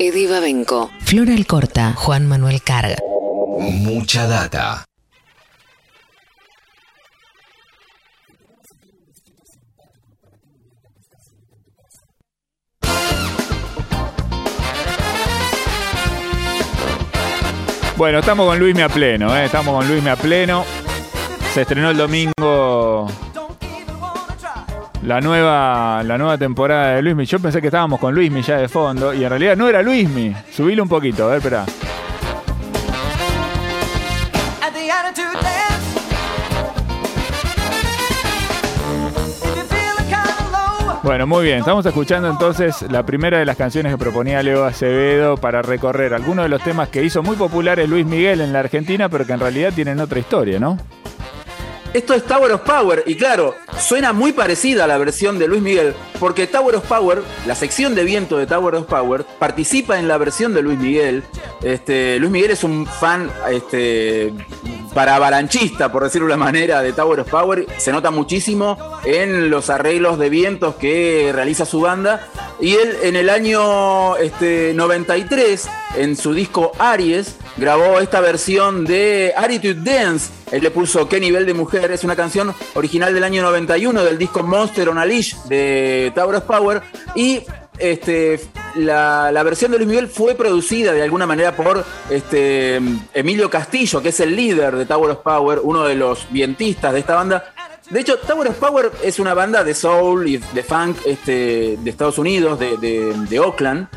Eddie Babenco, Flora Alcorta, Juan Manuel Carga. Mucha data. Bueno, estamos con Luis a pleno, ¿eh? estamos con Luis a pleno. Se estrenó el domingo la nueva, la nueva temporada de Luismi. Yo pensé que estábamos con Luismi ya de fondo y en realidad no era Luismi. Subilo un poquito, a ver, espera. Bueno, muy bien. Estamos escuchando entonces la primera de las canciones que proponía Leo Acevedo para recorrer algunos de los temas que hizo muy populares Luis Miguel en la Argentina, pero que en realidad tienen otra historia, ¿no? Esto es Tower of Power y claro, suena muy parecida a la versión de Luis Miguel, porque Tower of Power, la sección de viento de Tower of Power, participa en la versión de Luis Miguel. Este, Luis Miguel es un fan este, para avalanchista, por decirlo de una manera, de Tower of Power. Se nota muchísimo en los arreglos de vientos que realiza su banda. Y él en el año este, 93, en su disco Aries, grabó esta versión de Attitude Dance. Él le puso ¿Qué nivel de mujer? Es una canción original del año 91 del disco Monster on a Leash de of Power. Y este, la, versión de Luis Miguel fue producida de alguna manera por este, Emilio Castillo, que es el líder de Tower of Power, uno de los vientistas de esta banda. De hecho, Tower Power es una banda de soul y de funk este, de Estados Unidos, de, de Oakland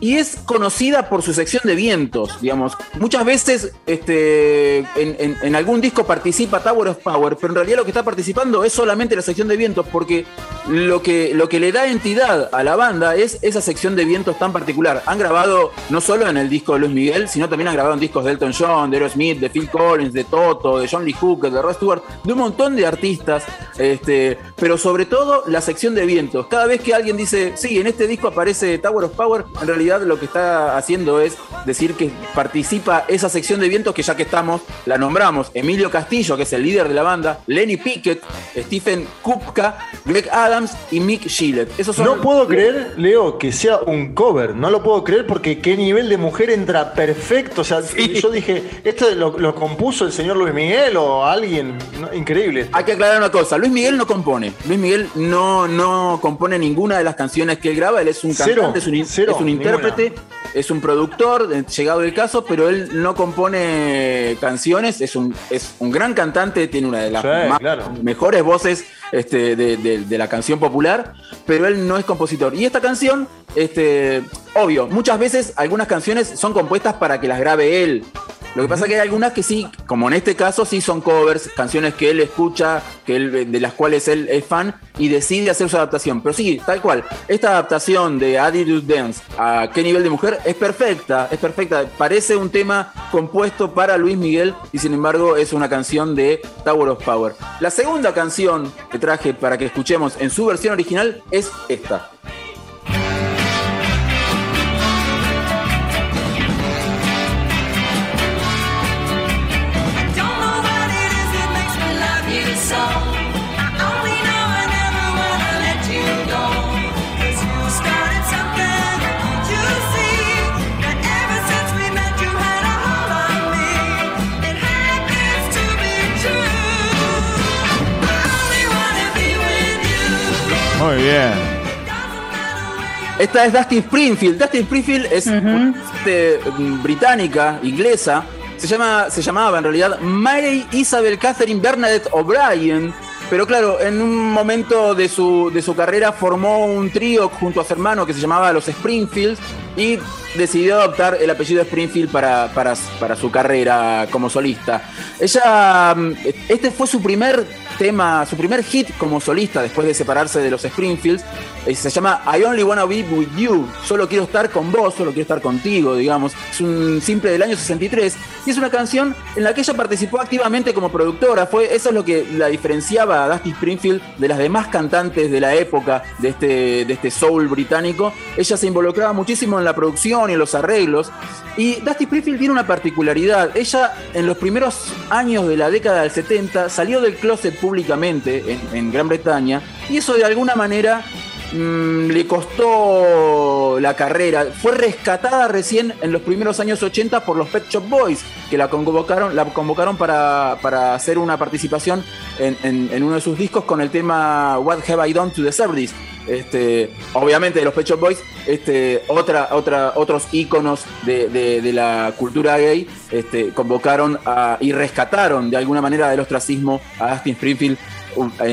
y es conocida por su sección de vientos, digamos. Muchas veces este, en, algún disco participa Tower Power, pero en realidad lo que está participando es solamente la sección de vientos, porque lo que, lo que le da entidad a la banda es esa sección de vientos tan particular. Han grabado no solo en el disco de Luis Miguel, sino también han grabado en discos de Elton John, de Aerosmith, de Phil Collins, de Toto, de John Lee Hooker, de Roy Stewart, de un montón de artistas, este, pero sobre todo la sección de vientos. Cada vez que alguien dice, sí, en este disco aparece Tower of Power, en realidad lo que está haciendo es decir que participa esa sección de vientos que ya que estamos, la nombramos. Emilio Castillo, que es el líder de la banda, Lenny Pickett, Stephen Kupka, Greg Adams y Mick Gillett. no puedo creer, Leo, que sea un cover. No lo puedo creer porque qué nivel de mujer entra perfecto. O sea, yo dije, ¿esto lo, compuso el señor Luis Miguel o alguien? increíble. Hay que aclarar una cosa. Luis Miguel no compone. Luis Miguel no, no compone ninguna de las canciones que él graba. Él es un cantante, es un, es un intérprete es un productor, llegado el caso, pero él no compone canciones, es un, es un gran cantante, tiene una de las mejores voces este, de, la canción popular, pero él no es compositor. Y esta canción, este, obvio, muchas veces algunas canciones son compuestas para que las grabe él. Lo que pasa es que hay algunas que sí, como en este caso, sí son covers, canciones que él escucha, que él, de las cuales él es fan y decide hacer su adaptación. Pero sí, tal cual, esta adaptación de Attitude Dance a qué nivel de mujer es perfecta, es perfecta. Parece un tema compuesto para Luis Miguel y sin embargo es una canción de Tower of Power. La segunda canción que traje para que escuchemos en su versión original es esta. Muy bien. Esta es Dustin Springfield. Dustin Springfield es mm, británica, inglesa. Se, llama, se llamaba en realidad Mary Isabel Catherine Bernadette O'Brien. Pero claro, en un momento de su, de su carrera formó un trío junto a su hermano que se llamaba Los Springfields y decidió adoptar el apellido Springfield para, para, para su carrera como solista. Ella, mm, este fue su primer tema, su primer hit como solista después de separarse de los Springfields. Eh, se llama I Only Wanna Be With You. Solo quiero estar con vos, solo quiero estar contigo, digamos. Es un simple del año 63 y es una canción en la que ella participó activamente como productora. Fue, eso es lo que la diferenciaba a Dusty Springfield de las demás cantantes de la época de este, de este soul británico. Ella se involucraba muchísimo en la producción y en los arreglos. Y Dusty Springfield tiene una particularidad. Ella en los primeros años de la década del 70 salió del closet públicamente en, Gran Bretaña y eso de alguna manera mm, le costó la carrera. Fue rescatada recién en los primeros años 80 por los Pet Shop Boys, que la convocaron, la convocaron para, para hacer una participación en, uno de sus discos con el tema What Have I Done to Deserve This. Este, obviamente de los Pet Shop Boys, este, otra, otra, otros íconos de, de- la cultura gay este, convocaron a- y rescataron de alguna manera del ostracismo a Dustin Springfield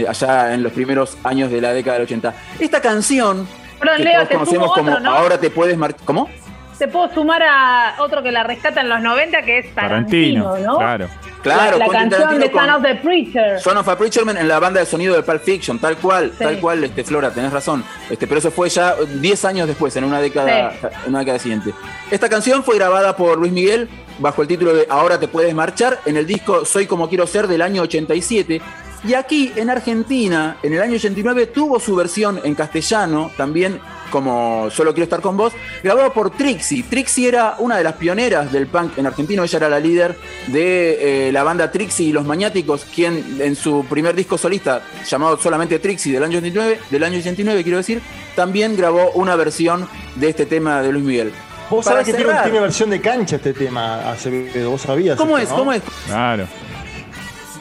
allá en los primeros años de la década del 80. Esta canción Perdón, que Leo, todos te conocemos como otro, ¿no? Ahora te puedes marchar. ¿Cómo? Te puedo sumar a otro que la rescata en los 90, que es Tarantino, Tarantino, ¿no? claro. Claro, la, canción de Son of the Preacher. Son of a Preacher Man en la banda de sonido de Pulp Fiction, tal cual, Sí. tal cual, este, Flora, tenés razón. Este, pero eso fue ya 10 años después, en una década, Sí. en una década siguiente. Esta canción fue grabada por Luis Miguel bajo el título de Ahora te puedes marchar en el disco Soy como quiero ser del año 87. Y aquí en Argentina, en el año 89, tuvo su versión en castellano, también como Solo quiero estar con vos, grabado por Trixie. Trixie era una de las pioneras del punk en argentino, ella era la líder de eh, la banda Trixie y los Maniáticos, quien en su primer disco solista, llamado solamente Trixie del año 89, del año 89 quiero decir, también grabó una versión de este tema de Luis Miguel. Vos Para sabés que tiene, tiene versión de cancha este tema, Acevedo. Vos sabías. ¿Cómo esto, es? ¿no? ¿Cómo es? Claro.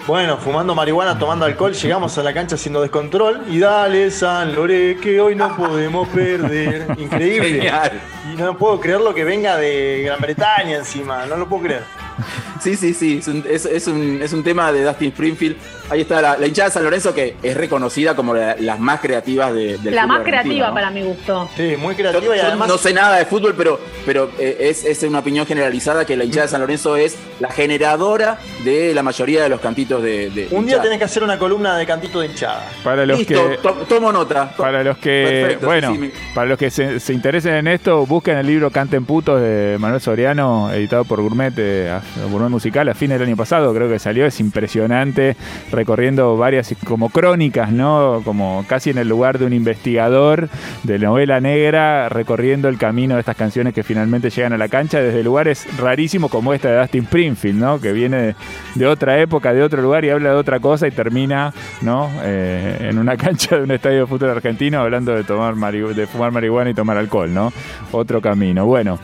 Bueno, fumando marihuana, tomando alcohol, llegamos a la cancha haciendo descontrol y dale San Lore que hoy no podemos perder. Increíble. Genial. Y no puedo creerlo que venga de Gran Bretaña encima, no lo puedo creer. Sí, sí, sí, es un, es- es un- es un tema de Dustin Springfield. Ahí está la, la hinchada de San Lorenzo que es reconocida como la- las más creativas de, del La más creativa ¿no? para mi gusto. Sí, muy Yo, creativa yo además no sé nada de fútbol, pero, pero eh, es, es una opinión generalizada que la hinchada de San Lorenzo es la generadora de la mayoría de los cantitos de, de un día tenés que hacer una columna de cantito de hinchada. Para los Listo, que to- tomo nota. To- Para los que, Perfecto, bueno, sí, para los que se, se interesen en esto, busquen el libro Canten Putos de Manuel Soriano, editado por Gourmet, eh, Gourmet Musical, a fines del año pasado, creo que salió, es impresionante, recorriendo varias como crónicas, ¿no? Como casi en el lugar de un investigador de novela negra, recorriendo el camino de estas canciones que finalmente llegan a la cancha desde lugares rarísimos como esta de Dustin Springfield, ¿no? Que viene de, otra época, de otro lugar y habla de otra cosa y termina, ¿no? Eh, en una cancha de un estadio de fútbol argentino hablando de tomar de fumar marihuana y tomar alcohol, ¿no? Otro camino. Bueno,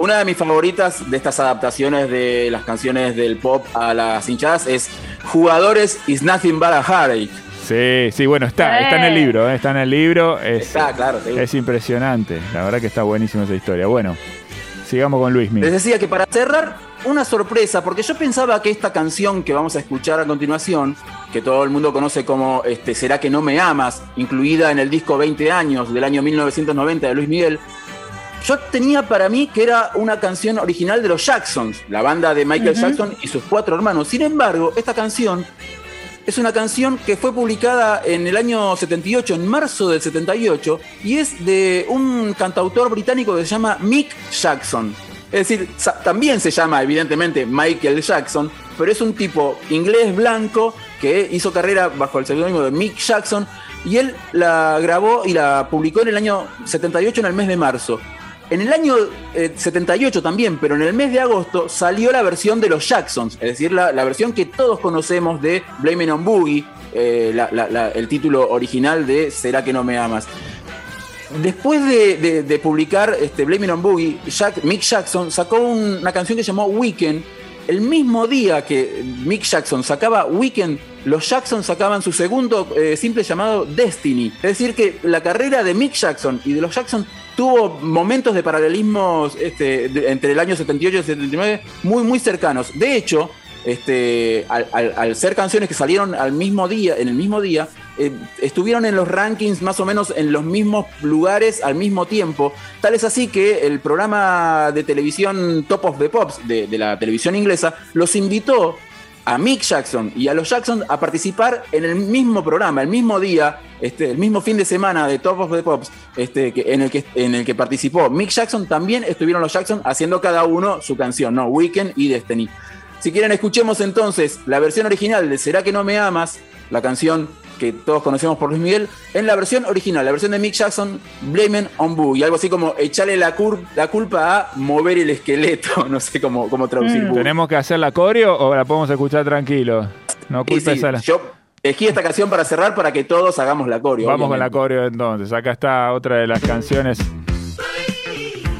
Una de mis favoritas de estas adaptaciones de las canciones del pop a las hinchadas es Jugadores is Nothing But a Heartache. sí, sí, bueno, está, Eh. está en el libro, ¿eh? está en el libro. Es, Está, claro, sí. es impresionante, la verdad que está buenísima esa historia. Bueno, sigamos con Luis Les Miguel. decía que para cerrar, una sorpresa, porque yo pensaba que esta canción que vamos a escuchar a continuación, que todo el mundo conoce como este, Será que no me amas, incluida en el disco 20 años del año 1990 de Luis Miguel, yo tenía para mí que era una canción original de los Jacksons, la banda de Michael Jackson y sus cuatro hermanos. Sin embargo, esta canción es una canción que fue publicada en el año 78, en marzo del 78, y es de un cantautor británico que se llama Mick Jackson. Es decir, también se llama evidentemente Michael Jackson, pero es un tipo inglés blanco que hizo carrera bajo el seudónimo de Mick Jackson y él la grabó y la publicó en el año 78 en el mes de marzo. En el año eh, 78 también, pero en el mes de agosto salió la versión de los Jacksons, es decir, la, versión que todos conocemos de Blame on Boogie, eh, el título original de ¿Será que no me amas? Después de, publicar este, Blame on Boogie, Mick Jackson sacó un- una canción que se llamó Weekend. El mismo día que Mick Jackson sacaba Weekend, los Jackson sacaban su segundo eh, simple llamado Destiny. Es decir, que la carrera de Mick Jackson y de los Jackson tuvo momentos de paralelismos este, entre el año 78 y el 79 muy, muy cercanos. De hecho, este, al, ser canciones que salieron al mismo día, en el mismo día, eh, estuvieron en los rankings más o menos en los mismos lugares al mismo tiempo. Tal es así que el programa de televisión Top of the Pops de la televisión inglesa los invitó a Mick Jackson y a los Jackson a participar en el mismo programa, el mismo día, este, el mismo fin de semana de Top of the Pops, este, en, el que, en el que participó Mick Jackson, también estuvieron los Jackson haciendo cada uno su canción, ¿no? Weekend y Destiny. Si quieren, escuchemos entonces la versión original de Será que no me amas, la canción que todos conocemos por Luis Miguel, en la versión original, la versión de Mick Jackson, Blaming on Boo, y algo así como echarle la, cur- la culpa a mover el esqueleto, no sé cómo, cómo traducir. Boo. ¿Tenemos que hacer la coreo o la podemos escuchar tranquilo? No culpes sí, a la... yo elegí esta canción para cerrar para que todos hagamos la coreo. Vamos con la coreo entonces. Acá está otra de las canciones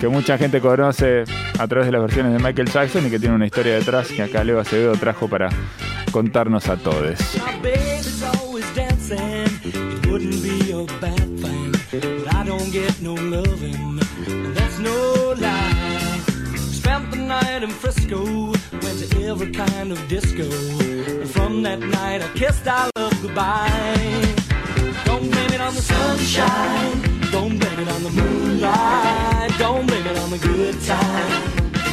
que mucha gente conoce a través de las versiones de Michael Jackson y que tiene una historia detrás que acá Leo Acevedo trajo para contarnos a todos. Night in Frisco, went to every kind of disco. And from that night I kissed our love goodbye. Don't blame it on the sunshine, don't blame it on the moonlight, don't blame it on the good time.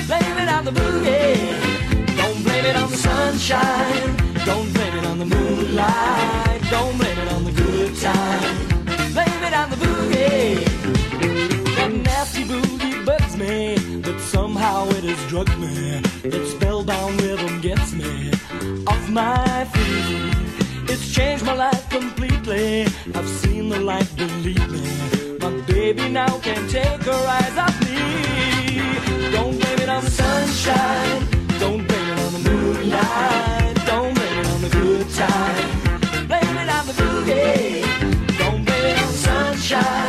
Blame it on the boogie, don't blame it on the sunshine, don't blame it on the moonlight, don't blame it on the good time. Blame it on the boogie, that nasty boogie bugs me But somehow it has drugged me. Its spellbound rhythm gets me off my feet. It's changed my life completely. I've seen the light believe me. My baby now can't take her eyes off me. Don't blame it on the sunshine. Don't blame it on the moonlight. On the boogie. Don't blame it on the sunshine.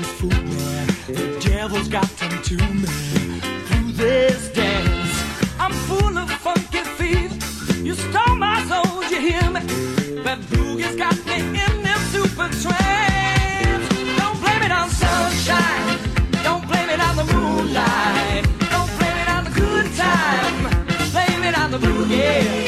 them fool me. The devil's got them to me through this dance. I'm full of funky fever. You stole my soul, you hear me? That boogie's got me in them super trance. Don't blame it on sunshine. Don't blame it on the moonlight. Don't blame it on the good time. Blame it on the boogie.